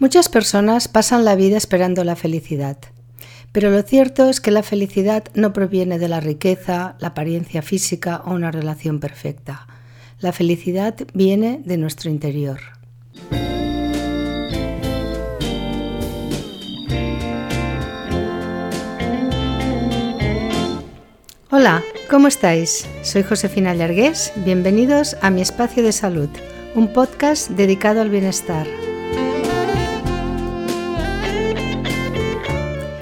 Muchas personas pasan la vida esperando la felicidad, pero lo cierto es que la felicidad no proviene de la riqueza, la apariencia física o una relación perfecta. La felicidad viene de nuestro interior. Hola, ¿cómo estáis? Soy Josefina Llargués. Bienvenidos a mi espacio de salud, un podcast dedicado al bienestar.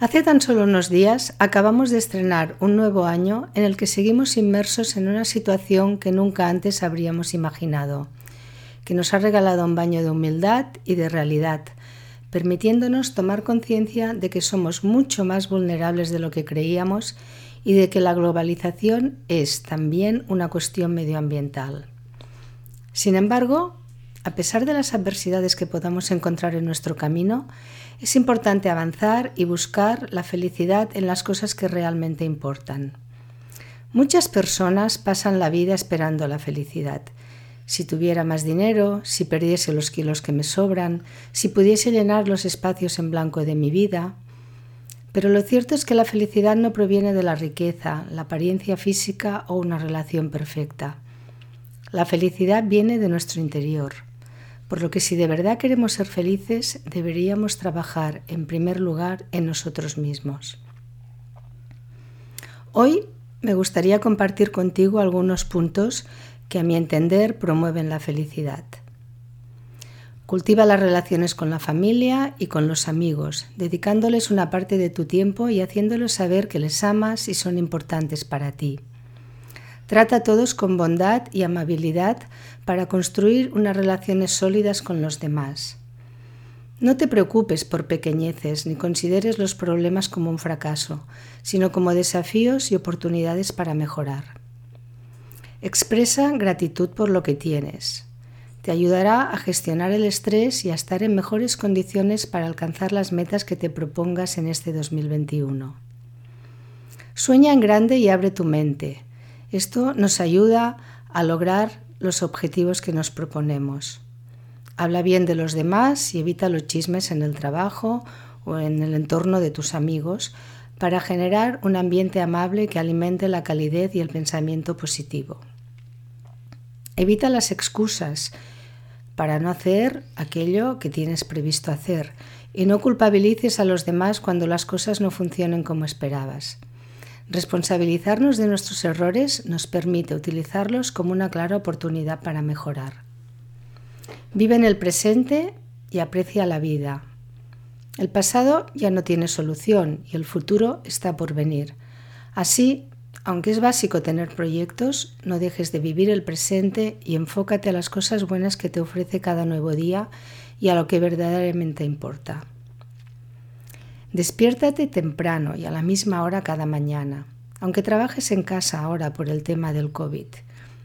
Hace tan solo unos días acabamos de estrenar un nuevo año en el que seguimos inmersos en una situación que nunca antes habríamos imaginado, que nos ha regalado un baño de humildad y de realidad, permitiéndonos tomar conciencia de que somos mucho más vulnerables de lo que creíamos y de que la globalización es también una cuestión medioambiental. Sin embargo, a pesar de las adversidades que podamos encontrar en nuestro camino, es importante avanzar y buscar la felicidad en las cosas que realmente importan. Muchas personas pasan la vida esperando la felicidad. Si tuviera más dinero, si perdiese los kilos que me sobran, si pudiese llenar los espacios en blanco de mi vida. Pero lo cierto es que la felicidad no proviene de la riqueza, la apariencia física o una relación perfecta. La felicidad viene de nuestro interior por lo que si de verdad queremos ser felices, deberíamos trabajar en primer lugar en nosotros mismos. Hoy me gustaría compartir contigo algunos puntos que a mi entender promueven la felicidad. Cultiva las relaciones con la familia y con los amigos, dedicándoles una parte de tu tiempo y haciéndoles saber que les amas y son importantes para ti. Trata a todos con bondad y amabilidad para construir unas relaciones sólidas con los demás. No te preocupes por pequeñeces ni consideres los problemas como un fracaso, sino como desafíos y oportunidades para mejorar. Expresa gratitud por lo que tienes. Te ayudará a gestionar el estrés y a estar en mejores condiciones para alcanzar las metas que te propongas en este 2021. Sueña en grande y abre tu mente. Esto nos ayuda a lograr los objetivos que nos proponemos. Habla bien de los demás y evita los chismes en el trabajo o en el entorno de tus amigos para generar un ambiente amable que alimente la calidez y el pensamiento positivo. Evita las excusas para no hacer aquello que tienes previsto hacer y no culpabilices a los demás cuando las cosas no funcionen como esperabas. Responsabilizarnos de nuestros errores nos permite utilizarlos como una clara oportunidad para mejorar. Vive en el presente y aprecia la vida. El pasado ya no tiene solución y el futuro está por venir. Así, aunque es básico tener proyectos, no dejes de vivir el presente y enfócate a las cosas buenas que te ofrece cada nuevo día y a lo que verdaderamente importa. Despiértate temprano y a la misma hora cada mañana, aunque trabajes en casa ahora por el tema del COVID.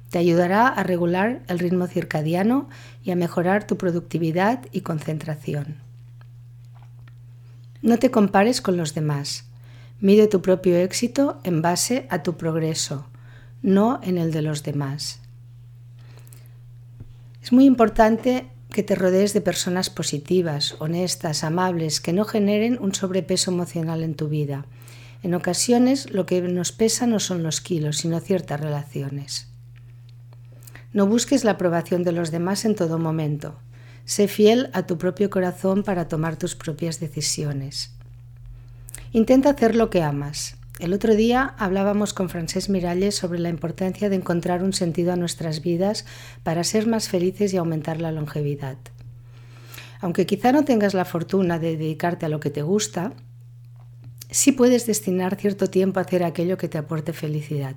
Te ayudará a regular el ritmo circadiano y a mejorar tu productividad y concentración. No te compares con los demás. Mide tu propio éxito en base a tu progreso, no en el de los demás. Es muy importante que te rodees de personas positivas, honestas, amables, que no generen un sobrepeso emocional en tu vida. En ocasiones lo que nos pesa no son los kilos, sino ciertas relaciones. No busques la aprobación de los demás en todo momento. Sé fiel a tu propio corazón para tomar tus propias decisiones. Intenta hacer lo que amas. El otro día hablábamos con Francés Miralles sobre la importancia de encontrar un sentido a nuestras vidas para ser más felices y aumentar la longevidad. Aunque quizá no tengas la fortuna de dedicarte a lo que te gusta, sí puedes destinar cierto tiempo a hacer aquello que te aporte felicidad.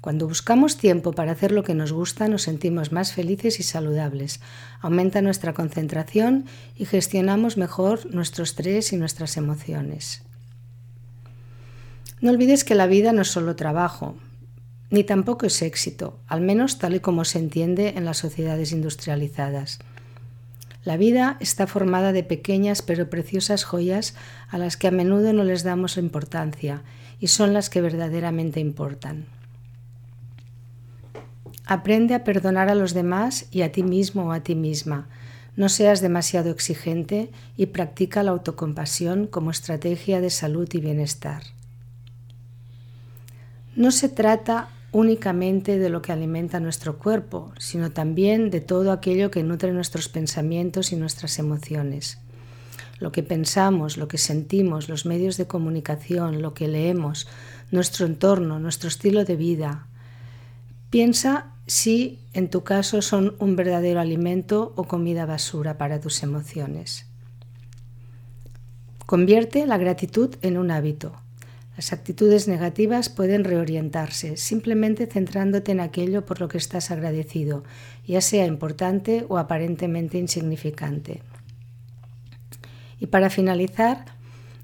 Cuando buscamos tiempo para hacer lo que nos gusta, nos sentimos más felices y saludables, aumenta nuestra concentración y gestionamos mejor nuestro estrés y nuestras emociones. No olvides que la vida no es solo trabajo, ni tampoco es éxito, al menos tal y como se entiende en las sociedades industrializadas. La vida está formada de pequeñas pero preciosas joyas a las que a menudo no les damos importancia y son las que verdaderamente importan. Aprende a perdonar a los demás y a ti mismo o a ti misma. No seas demasiado exigente y practica la autocompasión como estrategia de salud y bienestar. No se trata únicamente de lo que alimenta nuestro cuerpo, sino también de todo aquello que nutre nuestros pensamientos y nuestras emociones. Lo que pensamos, lo que sentimos, los medios de comunicación, lo que leemos, nuestro entorno, nuestro estilo de vida. Piensa si en tu caso son un verdadero alimento o comida basura para tus emociones. Convierte la gratitud en un hábito. Las actitudes negativas pueden reorientarse simplemente centrándote en aquello por lo que estás agradecido, ya sea importante o aparentemente insignificante. Y para finalizar,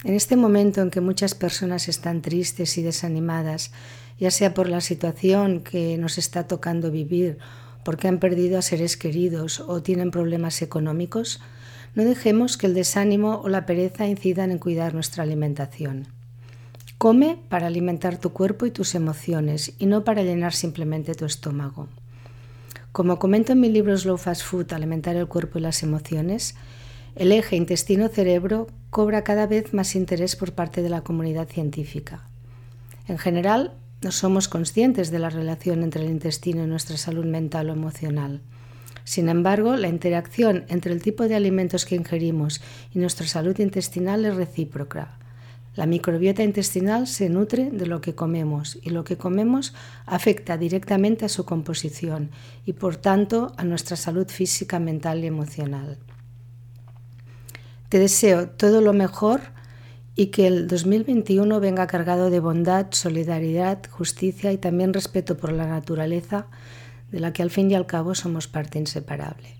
en este momento en que muchas personas están tristes y desanimadas, ya sea por la situación que nos está tocando vivir, porque han perdido a seres queridos o tienen problemas económicos, no dejemos que el desánimo o la pereza incidan en cuidar nuestra alimentación. Come para alimentar tu cuerpo y tus emociones y no para llenar simplemente tu estómago. Como comento en mi libro Slow Fast Food, Alimentar el cuerpo y las emociones, el eje intestino-cerebro cobra cada vez más interés por parte de la comunidad científica. En general, no somos conscientes de la relación entre el intestino y nuestra salud mental o emocional. Sin embargo, la interacción entre el tipo de alimentos que ingerimos y nuestra salud intestinal es recíproca. La microbiota intestinal se nutre de lo que comemos y lo que comemos afecta directamente a su composición y por tanto a nuestra salud física, mental y emocional. Te deseo todo lo mejor y que el 2021 venga cargado de bondad, solidaridad, justicia y también respeto por la naturaleza, de la que al fin y al cabo somos parte inseparable.